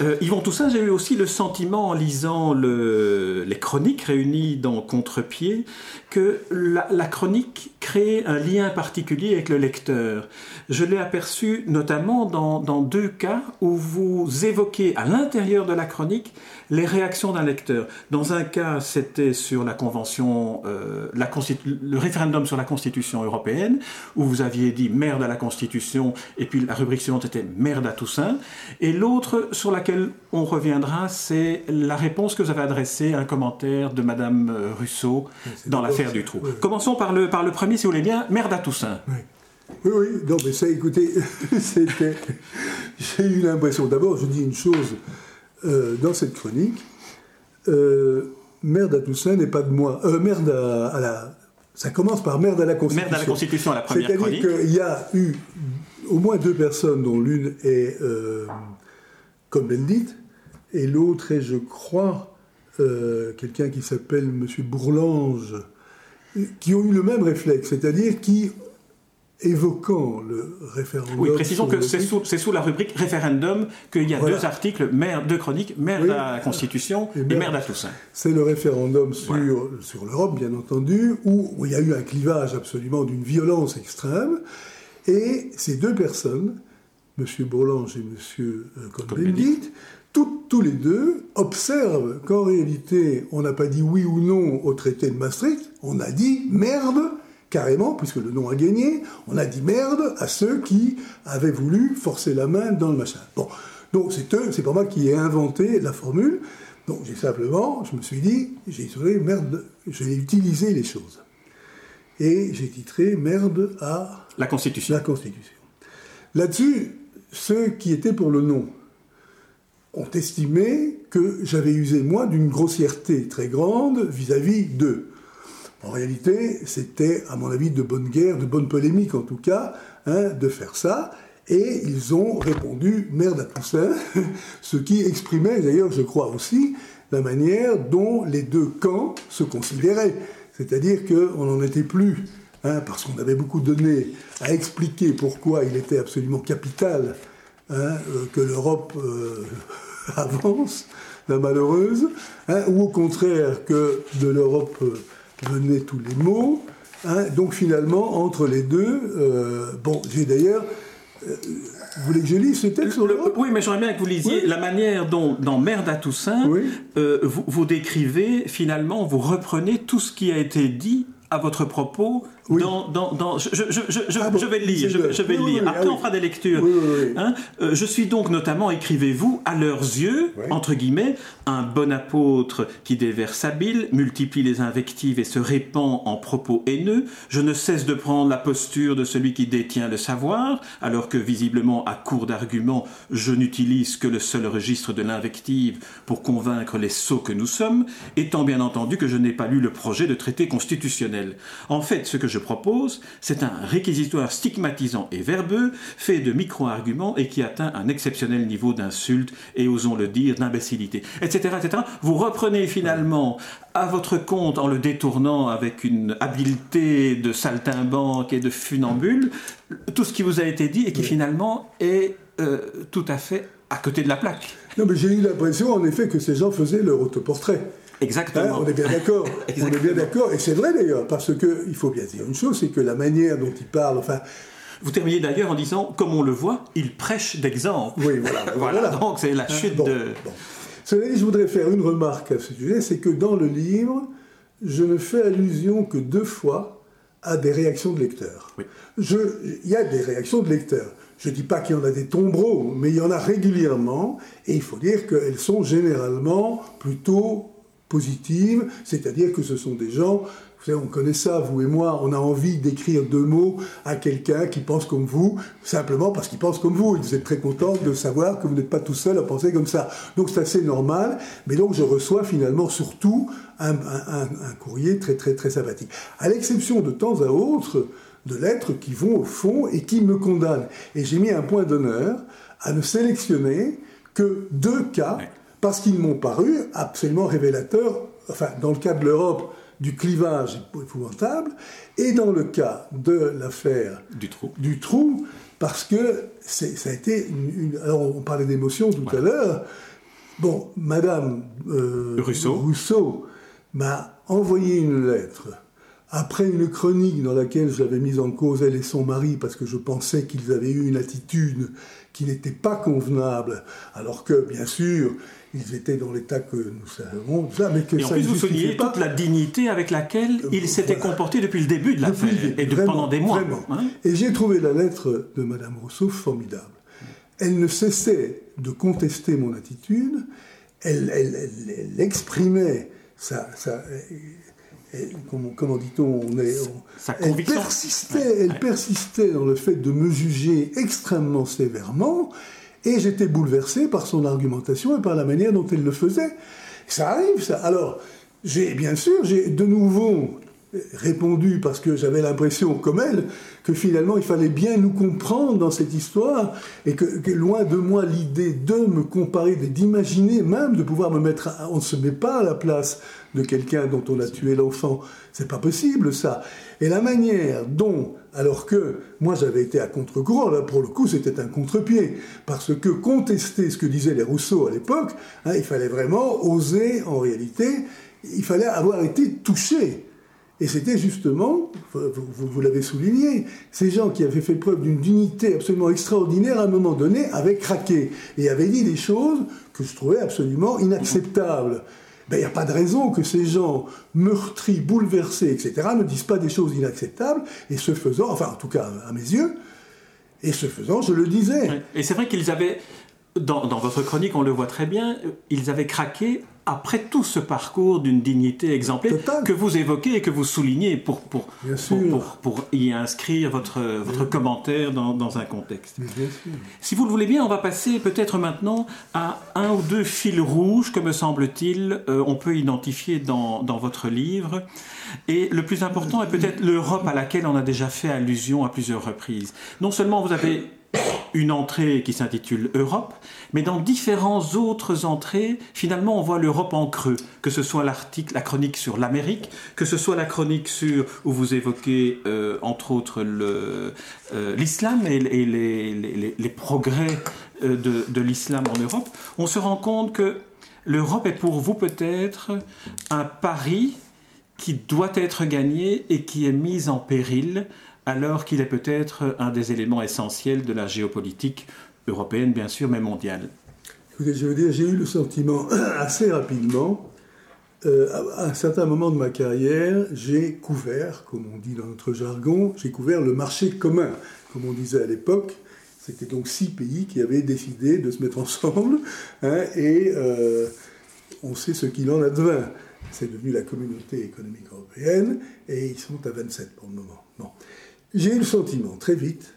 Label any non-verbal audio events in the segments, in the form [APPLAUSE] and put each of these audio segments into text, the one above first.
Euh, Yvon Toussaint, j'ai eu aussi le sentiment en lisant le, les chroniques réunies dans Contre-pied que la, chronique crée un lien particulier avec le lecteur. Je l'ai aperçu notamment dans, dans, deux cas où vous évoquez à l'intérieur de la chronique les réactions d'un lecteur. Dans un cas, c'était sur la convention, euh, la le référendum sur la Constitution européenne, où vous aviez dit merde à la Constitution, et puis la rubrique suivante était merde à Toussaint. Et l'autre sur laquelle on reviendra, c'est la réponse que vous avez adressée à un commentaire de Madame euh, Rousseau dans l'affaire du trou. Commençons par le, par le premier, si vous voulez bien, merde à Toussaint. Oui. Oui, non, mais ça, écoutez, [LAUGHS] c'était. J'ai eu l'impression. D'abord, je dis une chose euh, dans cette chronique. Euh, merde à Toussaint n'est pas de moi. Euh, merde à, la. Ça commence par merde à la Constitution. Merde à la Constitution, à la première chronique. C'est-à-dire qu'il y a eu au moins deux personnes, dont l'une est euh, comme Bendit, et l'autre est, je crois, euh, quelqu'un qui s'appelle M. Bourlange, qui ont eu le même réflexe, c'est-à-dire qui évoquant le référendum. Oui, précisons que c'est sous, sous, la rubrique référendum qu'il y a deux articles, maire, deux chroniques, maire de la Constitution et, maire de la Toussaint. C'est le référendum sur, sur l'Europe, bien entendu, où, où, il y a eu un clivage absolument d'une violence extrême. Et ces deux personnes, M. Bourlange et M. Cohn-Bendit, tous les deux observent qu'en réalité, on n'a pas dit oui ou non au traité de Maastricht, on a dit merde carrément, puisque le nom a gagné, on a dit merde à ceux qui avaient voulu forcer la main dans le machin. Bon, donc c'est eux, c'est pas moi qui ai inventé la formule. Donc j'ai simplement, je me suis dit, j'ai titré merde, j'ai utilisé les choses. Et j'ai titré merde à la Constitution. La Constitution. Là-dessus, ceux qui étaient pour le nom ont estimé que j'avais usé moi d'une grossièreté très grande vis-à-vis d'eux. En réalité, c'était, à mon avis, de bonne guerre, de bonne polémique en tout cas, hein, de faire ça. Et ils ont répondu merde à ça, [LAUGHS] ce qui exprimait d'ailleurs, je crois aussi, la manière dont les deux camps se considéraient. C'est-à-dire qu'on n'en était plus, hein, parce qu'on avait beaucoup donné à expliquer pourquoi il était absolument capital hein, euh, que l'Europe euh, [LAUGHS] avance, la malheureuse, hein, ou au contraire que de l'Europe. Euh, venaient tous les. Hein. donc finalement, entre les deux, euh, bon, j'ai d'ailleurs. Vous voulez que je lise ce texte sur Oui, mais j'aimerais bien que vous lisiez la manière dont, dans Merde à Toussaint, euh, vous, vous, décrivez, finalement, vous reprenez tout ce qui a été dit à votre propos dans, dans, dans, je, je, je, ah je, vais le lire. Je, vais le lire. Après, on fera des lectures. Hein euh, je suis donc notamment, écrivez-vous, à leurs yeux, entre guillemets, un bon apôtre qui déverse habile, multiplie les invectives et se répand en propos haineux. Je ne cesse de prendre la posture de celui qui détient le savoir, alors que visiblement, à court d'arguments, je n'utilise que le seul registre de l'invective pour convaincre les sots que nous sommes, étant bien entendu que je n'ai pas lu le projet de traité constitutionnel. En fait, ce que je propose, c'est un réquisitoire stigmatisant et verbeux, fait de micro-arguments et qui atteint un exceptionnel niveau d'insulte et, osons le dire, d'imbécilité, etc., etc. Vous reprenez finalement à votre compte en le détournant avec une habileté de saltimbanque et de funambule tout ce qui vous a été dit et qui finalement est euh, tout à fait à côté de la plaque. Non, mais j'ai eu l'impression en effet que ces gens faisaient leur autoportrait. Exactement. Hein, on est bien d'accord. [LAUGHS] on est bien d'accord. Et c'est vrai d'ailleurs, parce qu'il faut bien dire une chose, c'est que la manière dont il parle, enfin. Vous terminez d'ailleurs en disant, comme on le voit, il prêche d'exemple. Oui, voilà. [LAUGHS] voilà. Donc c'est la hein, chute de. Cela dit, je voudrais faire une remarque à ce sujet, c'est que dans le livre, je ne fais allusion que deux fois à des réactions de lecteurs. Oui. il y a des réactions de lecteurs. Je ne dis pas qu'il y en a des tombereaux, mais il y en a régulièrement, et il faut dire qu'elles sont généralement plutôt positive, c'est-à-dire que ce sont des gens, vous savez, on connaît ça, vous et moi, on a envie d'écrire deux mots à quelqu'un qui pense comme vous, simplement parce qu'il pense comme vous. Et vous êtes très content de savoir que vous n'êtes pas tout seul à penser comme ça. Donc c'est assez normal, mais donc je reçois finalement surtout un, un courrier très très très sympathique. À l'exception de temps à autre de lettres qui vont au fond et qui me condamnent. Et j'ai mis un point d'honneur à ne sélectionner que deux cas parce qu'ils m'ont paru absolument révélateurs, enfin, dans le cas de l'Europe, du clivage épouvantable, et dans le cas de l'affaire du trou, du trou parce que ça a été une, alors on parlait d'émotion tout à l'heure. Bon, Madame euh, Rousseau. M'a envoyé une lettre après une chronique dans laquelle j'avais mis en cause elle et son mari parce que je pensais qu'ils avaient eu une attitude qui n'était pas convenable, alors que, bien sûr, ils étaient dans l'état que nous savons, mais que et en plus, vous soulignez toute la dignité avec laquelle euh, ils s'étaient comportés depuis le début de l'affaire, et pendant des mois. Hein. et j'ai trouvé la lettre de Madame Rousseau formidable. Elle ne cessait de contester mon attitude, elle, elle, exprimait sa, comment, dit-on, elle, persistait, elle persistait dans le fait de me juger extrêmement sévèrement, et j'étais bouleversé par son argumentation et par la manière dont elle le faisait. Ça arrive, ça. Alors, j'ai bien sûr, j'ai de nouveau répondu parce que j'avais l'impression, comme elle, que finalement il fallait bien nous comprendre dans cette histoire et que, loin de moi l'idée de me comparer, d'imaginer même de pouvoir me mettre, on ne se met pas à la place de quelqu'un dont on a tué l'enfant, c'est pas possible ça. Et la manière dont, alors que moi j'avais été à contre-courant, là pour le coup c'était un contre-pied, parce que contester ce que disaient les Rousseau à l'époque, hein, il fallait vraiment oser en réalité, il fallait avoir été touché et c'était justement, vous, l'avez souligné, ces gens qui avaient fait preuve d'une dignité absolument extraordinaire à un moment donné avaient craqué et avaient dit des choses que je trouvais absolument inacceptables. Ben, il n'y a pas de raison que ces gens meurtris, bouleversés, etc., ne disent pas des choses inacceptables, et ce faisant, enfin en tout cas à mes yeux, et ce faisant, je le disais. Et c'est vrai qu'ils avaient, dans, dans, votre chronique, on le voit très bien, ils avaient craqué après tout ce parcours d'une dignité exemplaire que vous évoquez et que vous soulignez pour, pour, pour, y inscrire votre, votre commentaire dans, dans, un contexte. Si vous le voulez bien, on va passer peut-être maintenant à un ou deux fils rouges que, me semble-t-il, euh, on peut identifier dans, dans votre livre. Et le plus important est peut-être l'Europe à laquelle on a déjà fait allusion à plusieurs reprises. Non seulement vous avez une entrée qui s'intitule Europe, mais dans différentes autres entrées, finalement, on voit l'Europe en creux, que ce soit l'article, la chronique sur l'Amérique, que ce soit la chronique sur où vous évoquez euh, entre autres euh, l'islam et, les, progrès euh, de, de l'islam en Europe. On se rend compte que l'Europe est pour vous peut-être un pari qui doit être gagné et qui est mis en péril alors qu'il est peut-être un des éléments essentiels de la géopolitique européenne, bien sûr, mais mondiale. Écoutez, je veux dire, j'ai eu le sentiment [COUGHS] assez rapidement, euh, à un certain moment de ma carrière, j'ai couvert, comme on dit dans notre jargon, j'ai couvert le marché commun, comme on disait à l'époque. C'était donc six pays qui avaient décidé de se mettre ensemble, hein, et euh, on sait ce qu'il en advint. C'est devenu la communauté économique européenne, et ils sont à 27 pour le moment. Bon. J'ai eu le sentiment très vite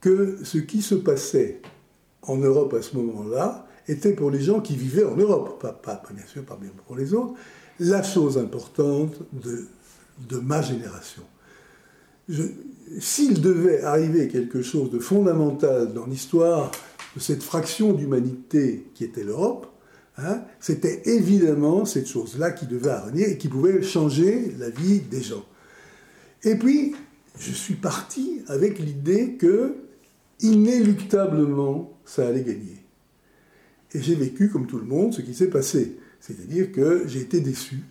que ce qui se passait en Europe à ce moment-là était pour les gens qui vivaient en Europe, pas, bien sûr pas bien pour les autres, la chose importante de, de ma génération. S'il devait arriver quelque chose de fondamental dans l'histoire de cette fraction d'humanité qui était l'Europe, hein, c'était évidemment cette chose-là qui devait arriver et qui pouvait changer la vie des gens. Et puis, je suis parti avec l'idée que, inéluctablement, ça allait gagner. Et j'ai vécu, comme tout le monde, ce qui s'est passé. C'est-à-dire que j'ai été déçu.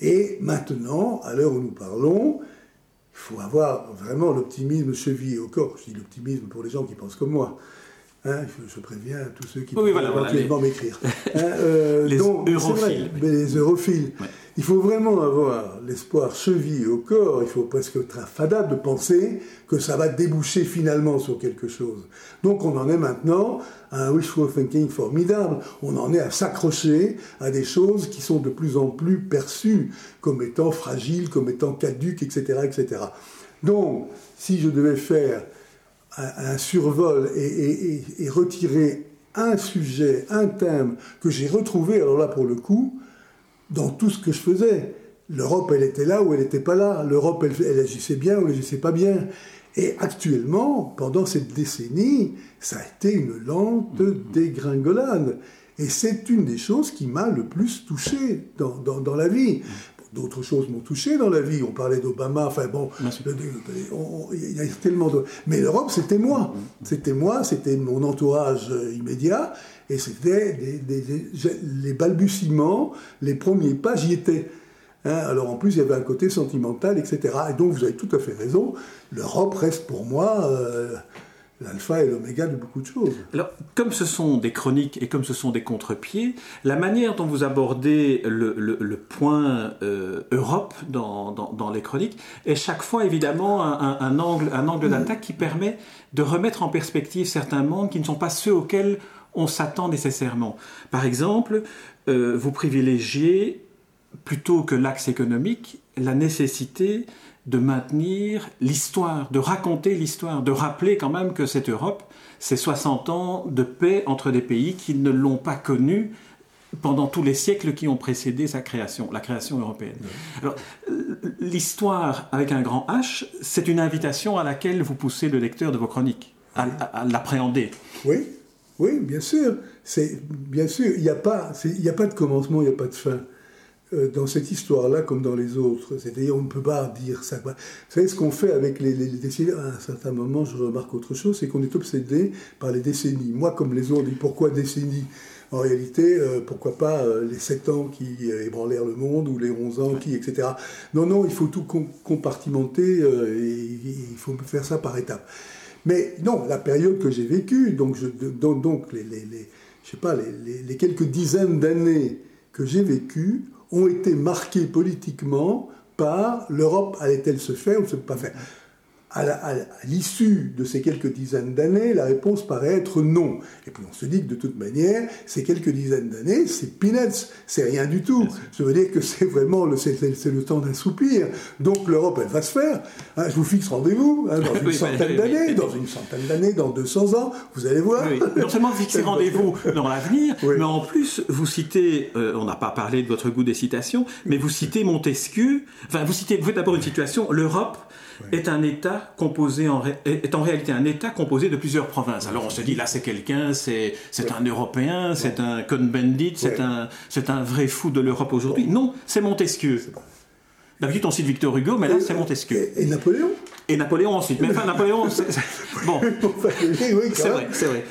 Et maintenant, à l'heure où nous parlons, il faut avoir vraiment l'optimisme chevillé au corps. Je dis l'optimisme pour les gens qui pensent comme moi. Hein, je, préviens tous ceux qui peuvent éventuellement m'écrire. Hein, euh, [LAUGHS] les, europhiles. les europhiles. Il faut vraiment avoir l'espoir chevillé au corps, il faut presque être infadable de penser que ça va déboucher finalement sur quelque chose. Donc on en est maintenant à un wishful thinking formidable, on en est à s'accrocher à des choses qui sont de plus en plus perçues comme étant fragiles, comme étant caduques, etc. etc. Donc, si je devais faire un, survol et, retirer un sujet, un thème que j'ai retrouvé, alors là pour le coup, dans tout ce que je faisais. L'Europe, elle était là ou elle n'était pas là. L'Europe, elle, elle, agissait bien ou elle agissait pas bien. Et actuellement, pendant cette décennie, ça a été une lente dégringolade. Et c'est une des choses qui m'a le plus touché dans, dans, dans, la vie. D'autres choses m'ont touché dans la vie. On parlait d'Obama, enfin bon, il y a tellement de... Mais l'Europe, c'était moi. C'était moi, c'était mon entourage immédiat, et c'était les balbutiements, les premiers pas, j'y étais. Hein, alors en plus, il y avait un côté sentimental, etc. Et donc, vous avez tout à fait raison. L'Europe reste pour moi euh, l'alpha et l'oméga de beaucoup de choses. Alors, comme ce sont des chroniques et comme ce sont des contre-pieds, la manière dont vous abordez le, point euh, Europe dans, les chroniques est chaque fois évidemment un, angle, un angle d'attaque qui permet de remettre en perspective certains mondes qui ne sont pas ceux auxquels on s'attend nécessairement. Par exemple, euh, vous privilégiez plutôt que l'axe économique, la nécessité de maintenir l'histoire, de raconter l'histoire, de rappeler quand même que cette Europe, c'est 60 ans de paix entre des pays qui ne l'ont pas connue pendant tous les siècles qui ont précédé sa création, la création européenne. Alors, l'histoire avec un grand H, c'est une invitation à laquelle vous poussez le lecteur de vos chroniques, à, à l'appréhender. Oui, oui, bien sûr. C'est bien sûr. Il n'y a pas, il a pas de commencement, il n'y a pas de fin. Euh, dans cette histoire-là comme dans les autres. C'est-à-dire, on ne peut pas dire ça. Vous savez, ce qu'on fait avec les, décennies, à un certain moment, je remarque autre chose, c'est qu'on est obsédé par les décennies. Moi, comme les autres, pourquoi décennies? En réalité, euh, pourquoi pas euh, les 7 ans qui ébranlèrent le monde ou les 11 ans qui, etc. Non, non, il faut tout compartimenter et il faut faire ça par étapes. Mais non, la période que j'ai vécue, donc, donc, les, je sais pas, les quelques dizaines d'années que j'ai vécues, ont été marqués politiquement par l'Europe allait-elle se faire ou ne se pas faire à l'issue de ces quelques dizaines d'années, la réponse paraît être non. Et puis on se dit que de toute manière, ces quelques dizaines d'années, c'est peanuts, c'est rien du tout. Je veux dire que c'est vraiment le, c'est, le temps d'un soupir. Donc l'Europe, elle va se faire. Hein, je vous fixe rendez-vous hein, dans [LAUGHS] une centaine d'années, dans une centaine d'années, dans 200 ans, vous allez voir. Non seulement fixer [LAUGHS] rendez-vous dans l'avenir, mais en plus vous citez, euh, on n'a pas parlé de votre goût des citations, mais vous citez Montesquieu. Enfin, vous citez, vous faites d'abord une situation. L'Europe est un État composé en, est en réalité un État composé de plusieurs provinces. Alors on se dit là c'est quelqu'un, c'est c'est un Européen, c'est un Cohn-Bendit, c'est un c'est un vrai fou de l'Europe aujourd'hui. Non, c'est Montesquieu. D'habitude on cite Victor Hugo, mais là c'est Montesquieu. Et, Napoléon Et Napoléon ensuite. Mais enfin Napoléon, c'est, [LAUGHS] bon. c'est vrai, c'est vrai.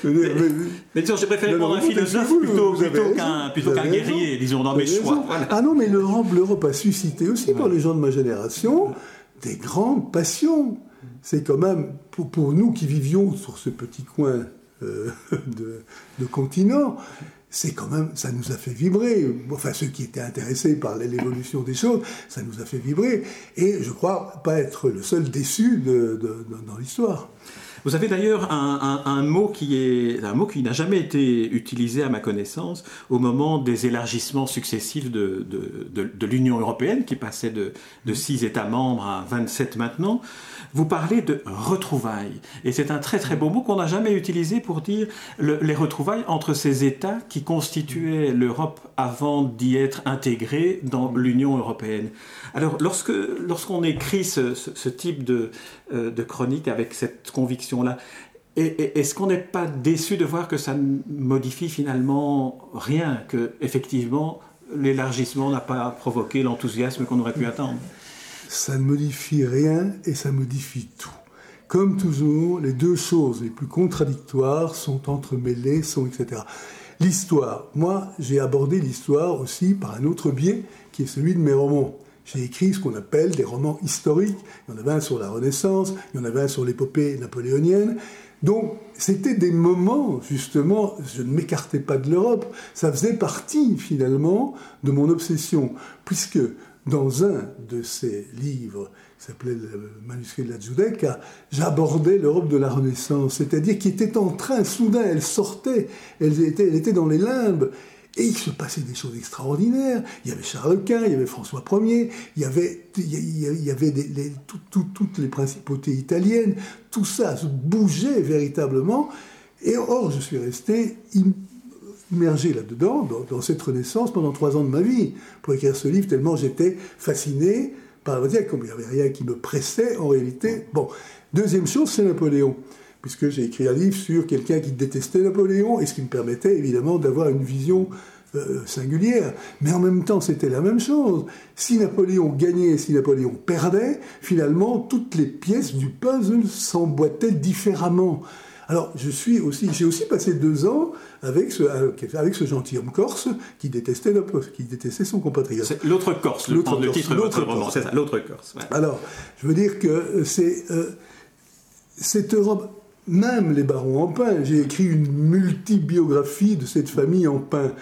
Mais, disons, j'ai préféré prendre un philosophe plutôt, plutôt qu'un plutôt qu'un guerrier, disons dans mes choix. Ah non, mais l'Europe, l'Europe a suscité aussi par les gens de ma génération des grandes passions. C'est quand même, pour, nous qui vivions sur ce petit coin euh, [LAUGHS] de, continent, c'est quand même, ça nous a fait vibrer. Enfin, ceux qui étaient intéressés par l'évolution des choses, ça nous a fait vibrer. Et je crois pas être le seul déçu dans l'histoire. Vous avez d'ailleurs un, mot qui est un mot qui n'a jamais été utilisé à ma connaissance au moment des élargissements successifs de, de, l'Union européenne, qui passait de, de 6 États membres à 27 maintenant. Vous parlez de retrouvailles. Et c'est un très très beau mot qu'on n'a jamais utilisé pour dire les retrouvailles entre ces États qui constituaient l'Europe avant d'y être intégrés dans l'Union européenne. Alors lorsque lorsqu'on écrit ce, ce, type de, euh, de chronique avec cette est-ce qu'on n'est pas déçu de voir que ça ne modifie finalement rien, que effectivement l'élargissement n'a pas provoqué l'enthousiasme qu'on aurait pu attendre? Ça ne modifie rien et ça modifie tout. Comme toujours, les deux choses les plus contradictoires sont entremêlées, sont etc. L'histoire. Moi, j'ai abordé l'histoire aussi par un autre biais qui est celui de mes romans. J'ai écrit ce qu'on appelle des romans historiques. Il y en avait un sur la Renaissance, il y en avait un sur l'épopée napoléonienne. Donc, c'était des moments, justement, je ne m'écartais pas de l'Europe, ça faisait partie, finalement, de mon obsession, puisque dans un de ces livres, qui s'appelait le manuscrit de la Giudecca, j'abordais l'Europe de la Renaissance, c'est-à-dire qui était en train, soudain, elle sortait, elle était, elle était dans les limbes, et il se passait des choses extraordinaires. Il y avait Charles Quint, il y avait François Ier, il y avait, toutes les principautés italiennes, tout ça se bougeait véritablement. Et or, je suis resté immergé là-dedans, dans, cette renaissance, pendant trois ans de ma vie, pour écrire ce livre, tellement j'étais fasciné par la dire comme il n'y avait rien qui me pressait en réalité. Bon, deuxième chose, c'est Napoléon, puisque j'ai écrit un livre sur quelqu'un qui détestait Napoléon, et ce qui me permettait évidemment d'avoir une vision euh, singulière, mais en même temps c'était la même chose. Si Napoléon gagnait, si Napoléon perdait, finalement toutes les pièces du puzzle s'emboîtaient différemment. Alors, je suis aussi, j'ai aussi passé deux ans avec ce, avec ce gentilhomme corse qui détestait, qui détestait son compatriote. L'autre Corse, le, titre de votre roman, c'est ça, l'autre Corse. Alors, je veux dire que c'est euh, cette Europe, même les barons en pain, j'ai écrit une multibiographie de cette famille en pain.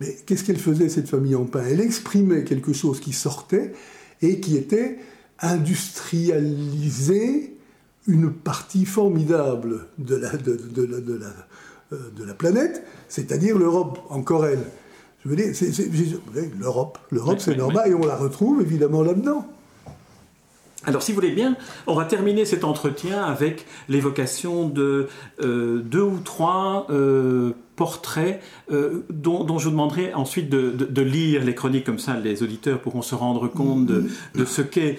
Mais qu'est-ce qu'elle faisait, cette famille en pain? Elle exprimait quelque chose qui sortait et qui était industrialisé une partie formidable de la, de, de, la, euh, de la planète, c'est-à-dire l'Europe, encore elle. Je veux dire, l'Europe, l'Europe c'est normal, et on la retrouve évidemment là-dedans. Alors, si vous voulez bien, on va terminer cet entretien avec l'évocation de euh, deux ou trois euh, portraits euh, dont, je vous demanderai ensuite de, lire les chroniques, comme ça les auditeurs pourront se rendre compte de, ce qu'est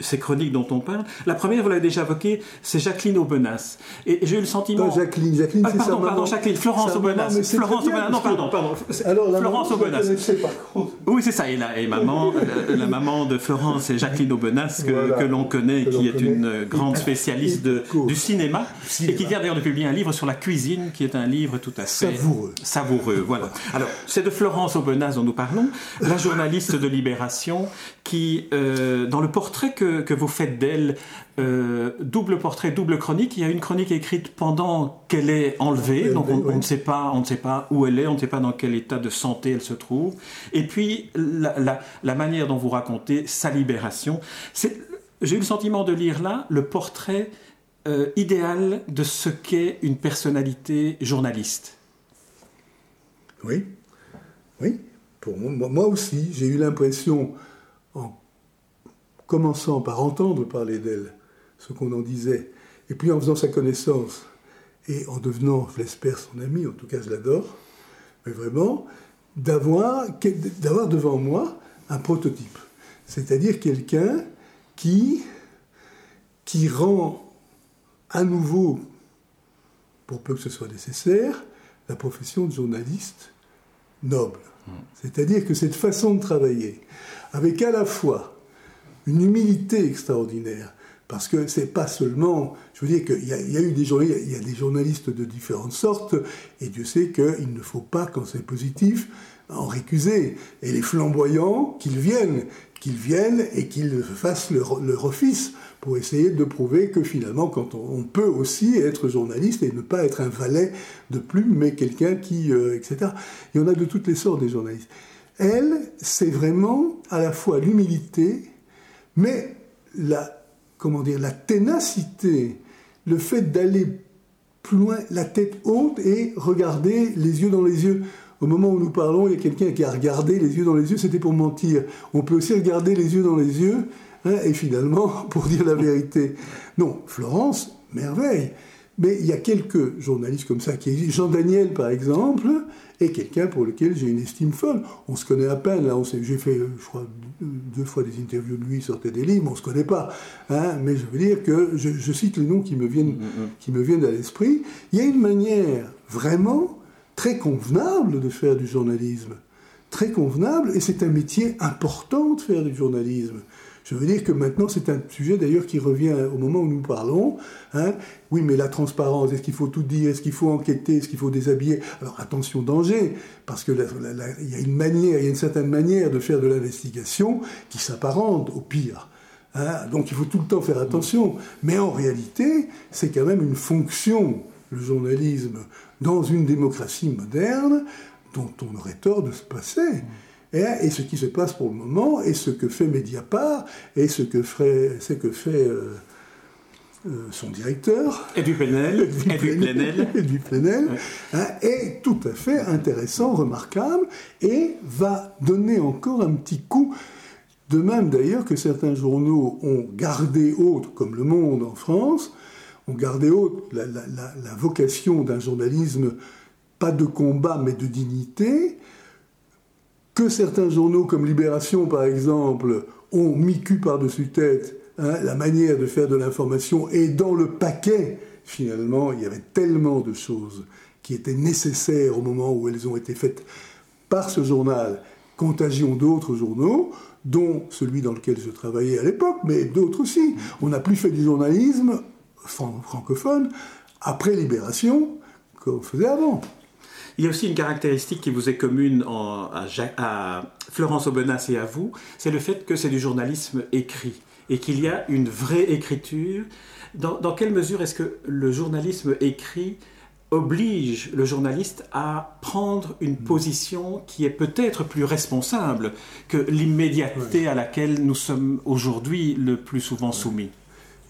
ces chroniques dont on parle. La première, vous l'avez déjà évoquée, c'est Jacqueline Aubenas. Et j'ai eu le sentiment... Jacqueline, Jacqueline ah, pardon, pardon, Jacqueline, Florence Aubenas. Florence Aubenas, non, pardon, pardon. Alors, Florence Aubenas. [LAUGHS] Oui, c'est ça, et la, et maman, euh, la maman de Florence, c'est Jacqueline Aubenas, que, que l'on connaît, qui est une grande spécialiste du cinéma, cinéma, et qui vient d'ailleurs de publier un livre sur la cuisine, qui est un livre tout à fait Savoureux. Savoureux, voilà. Alors, c'est de Florence Aubenas dont nous parlons, la journaliste de Libération, qui, euh, dans le portrait que, que vous faites d'elle, euh, double portrait, double chronique. Il y a une chronique écrite pendant qu'elle est enlevée, donc on, ne sait pas, on ne sait pas où elle est, on ne sait pas dans quel état de santé elle se trouve. Et puis la, la, manière dont vous racontez sa libération. J'ai eu le sentiment de lire là le portrait euh, idéal de ce qu'est une personnalité journaliste. Oui, oui. Moi, aussi, j'ai eu l'impression, en commençant par entendre parler d'elle, ce qu'on en disait, et puis en faisant sa connaissance, et en devenant, je l'espère, son ami, en tout cas je l'adore, mais vraiment, d'avoir, d'avoir devant moi un prototype. C'est-à-dire quelqu'un qui, qui rend à nouveau, pour peu que ce soit nécessaire, la profession de journaliste noble. C'est-à-dire que cette façon de travailler, avec à la fois une humilité extraordinaire, parce que c'est pas seulement, je veux dire qu'il y, y, a eu des journalistes, il y a des journalistes de différentes sortes, et Dieu sait qu'il ne faut pas, quand c'est positif, en récuser. Et les flamboyants, qu'ils viennent, qu'ils viennent et qu'ils fassent leur, office pour essayer de prouver que finalement, quand on, peut aussi être journaliste et ne pas être un valet de plume, mais quelqu'un qui, etc. Il y en a de toutes les sortes des journalistes. Elle, c'est vraiment à la fois l'humilité, mais la, comment dire, la ténacité, le fait d'aller plus loin, la tête haute et regarder les yeux dans les yeux. Au moment où nous parlons, il y a quelqu'un qui a regardé les yeux dans les yeux, c'était pour mentir. On peut aussi regarder les yeux dans les yeux Hein, et finalement, [LAUGHS] pour dire la vérité, non, Florence, merveille. Mais il y a quelques journalistes comme ça qui existent. Jean Daniel, par exemple, est quelqu'un pour lequel j'ai une estime folle. On se connaît à peine. Là, j'ai fait, je crois, deux fois des interviews de lui, il sortait des livres, on ne se connaît pas. Hein, mais je veux dire que je, cite les noms qui me viennent, mm-hmm. qui me viennent à l'esprit. Il y a une manière vraiment très convenable de faire du journalisme. Très convenable, et c'est un métier important de faire du journalisme. Je veux dire que maintenant, c'est un sujet d'ailleurs qui revient au moment où nous parlons. Hein. Oui, mais la transparence, est-ce qu'il faut tout dire Est-ce qu'il faut enquêter Est-ce qu'il faut déshabiller? Alors attention, danger, parce qu'il y a une manière, il y a une certaine manière de faire de l'investigation qui s'apparente au pire. Hein. Donc il faut tout le temps faire attention. Mais en réalité, c'est quand même une fonction, le journalisme, dans une démocratie moderne, dont on aurait tort de se passer. Et, ce qui se passe pour le moment, et ce que fait Mediapart, et ce que, ferait, ce que fait euh, euh, son directeur. Edwy Plenel. Edwy Plenel. Hein, est tout à fait intéressant, remarquable, et va donner encore un petit coup. De même d'ailleurs que certains journaux ont gardé haute, comme Le Monde en France, ont gardé haute la, la vocation d'un journalisme pas de combat mais de dignité, que certains journaux comme Libération, par exemple, ont mis cul par-dessus tête hein, la manière de faire de l'information, et dans le paquet, finalement, il y avait tellement de choses qui étaient nécessaires au moment où elles ont été faites par ce journal. Contagion d'autres journaux, dont celui dans lequel je travaillais à l'époque, mais d'autres aussi. On n'a plus fait du journalisme francophone après Libération qu'on faisait avant. Il y a aussi une caractéristique qui vous est commune à, Florence Aubenas et à vous, c'est le fait que c'est du journalisme écrit et qu'il y a une vraie écriture. dans quelle mesure est-ce que le journalisme écrit oblige le journaliste à prendre une mm. position qui est peut-être plus responsable que l'immédiateté à laquelle nous sommes aujourd'hui le plus souvent soumis?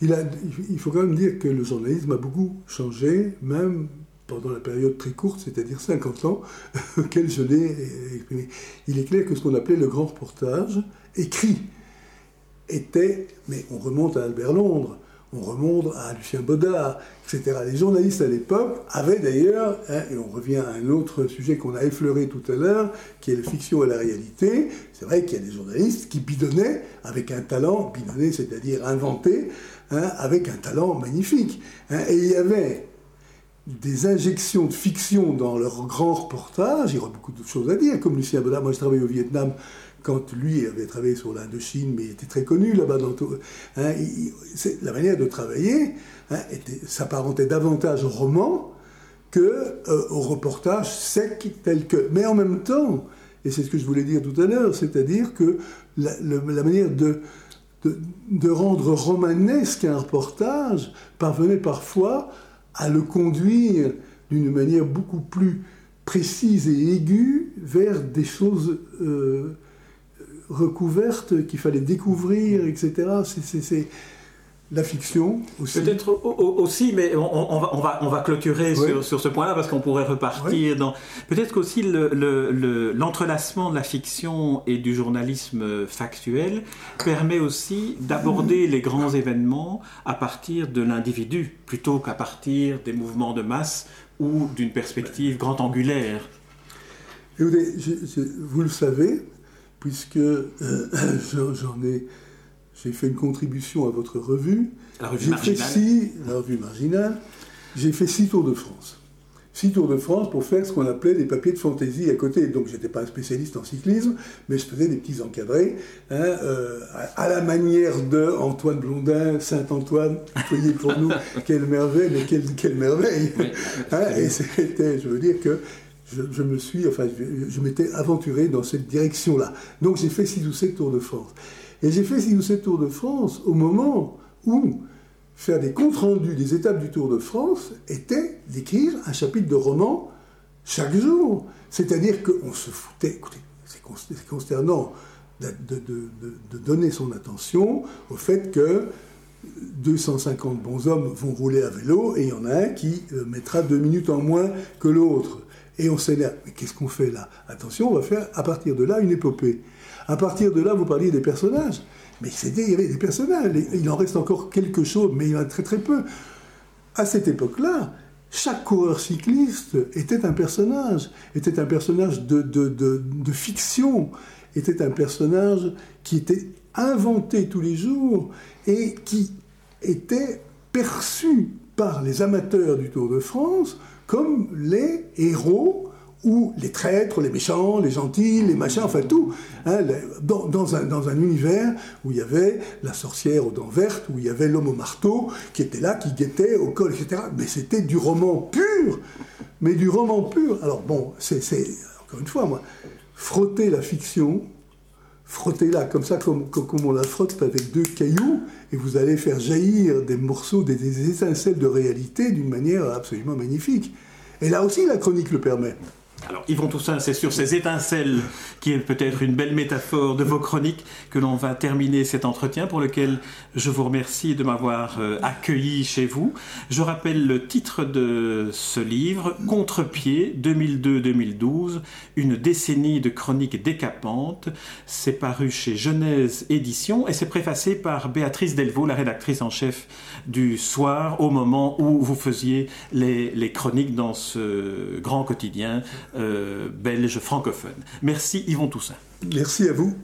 Il, faut quand même dire que le journalisme a beaucoup changé, même pendant la période très courte, c'est-à-dire 50 ans, [LAUGHS] auquel je l'ai exprimé. Il est clair que ce qu'on appelait le grand reportage, écrit, était, mais on remonte à Albert Londres, on remonte à Lucien Baudard, etc. Les journalistes à l'époque avaient d'ailleurs, hein, et on revient à un autre sujet qu'on a effleuré tout à l'heure, qui est la fiction et la réalité. C'est vrai qu'il y a des journalistes qui bidonnaient avec un talent, bidonner c'est-à-dire inventé, hein, avec un talent magnifique. Hein. et il y avait des injections de fiction dans leurs grands reportages, il y aurait beaucoup de choses à dire, comme Lucien Baudard, moi je travaille au Vietnam, quand lui avait travaillé sur l'Indochine, mais il était très connu là-bas dans tout. Hein, la manière de travailler hein, s'apparentait davantage au roman que euh, au reportage sec tel que. Mais en même temps, et c'est ce que je voulais dire tout à l'heure, c'est-à-dire que la, manière de, rendre romanesque un reportage parvenait parfois à le conduire d'une manière beaucoup plus précise et aiguë vers des choses euh, recouverte qu'il fallait découvrir, etc. C'est la fiction aussi. Peut-être aussi, mais on, va, on, va, on va clôturer sur, sur, ce point-là parce qu'on pourrait repartir dans. Peut-être qu'aussi l'entrelacement le, de la fiction et du journalisme factuel permet aussi d'aborder les grands événements à partir de l'individu plutôt qu'à partir des mouvements de masse ou d'une perspective grand angulaire. vous le savez, puisque euh, [CLEARS THROAT] j'en ai, j'ai fait une contribution à votre revue. La revue marginale. Fait la revue marginale. J'ai fait six tours de France. Six tours de France pour faire ce qu'on appelait des papiers de fantaisie à côté. Donc j'étais pas un spécialiste en cyclisme, mais je faisais des petits encadrés, hein, euh, à, la manière de Antoine Blondin, Saint-Antoine. Voyez pour nous, [LAUGHS] quelle merveille, mais quelle, quelle merveille. Hein, et c'était, je veux dire que je, me suis, enfin, je, m'étais aventuré dans cette direction-là. Donc j'ai fait 6 ou 7 Tours de France. Et j'ai fait 6 ou 7 Tours de France au moment où faire des comptes rendus des étapes du Tour de France était d'écrire un chapitre de roman chaque jour. C'est-à-dire qu'on se foutait, écoutez, c'est consternant de, de, donner son attention au fait que 250 bons hommes vont rouler à vélo et il y en a un qui euh, mettra deux minutes en moins que l'autre et on s'énerve. Mais qu'est-ce qu'on fait là? Attention, on va faire à partir de là une épopée. À partir de là, vous parliez des personnages. Mais c'était, il y avait des personnages. Il en reste encore quelque chose, mais il y en a très très peu. À cette époque-là, chaque coureur cycliste était un personnage, était un personnage de, de, de, fiction, était un personnage qui était inventé tous les jours et qui était perçu par les amateurs du Tour de France comme les héros ou les traîtres, les méchants, les gentils, les machins, enfin tout, hein, dans, un, dans, un, univers où il y avait la sorcière aux dents vertes, où il y avait l'homme au marteau qui était là, qui guettait au col, etc. Mais c'était du roman pur, mais du roman pur. Alors bon, c'est, encore une fois, moi, frotter la fiction, frottez-la comme ça, comme, on la frotte avec deux cailloux, et vous allez faire jaillir des morceaux, des étincelles de réalité d'une manière absolument magnifique. Et là aussi, la chronique le permet. Alors Yvon Toussaint, c'est sur ces étincelles qui est peut-être une belle métaphore de vos chroniques que l'on va terminer cet entretien pour lequel je vous remercie de m'avoir euh, accueilli chez vous. Je rappelle le titre de ce livre, Contre-pied 2002-2012, une décennie de chroniques décapantes. C'est paru chez Genèse Éditions et c'est préfacé par Béatrice Delvaux, la rédactrice en chef du Soir, au moment où vous faisiez les, chroniques dans ce grand quotidien belge francophone. Merci Yvon Toussaint. Merci à vous.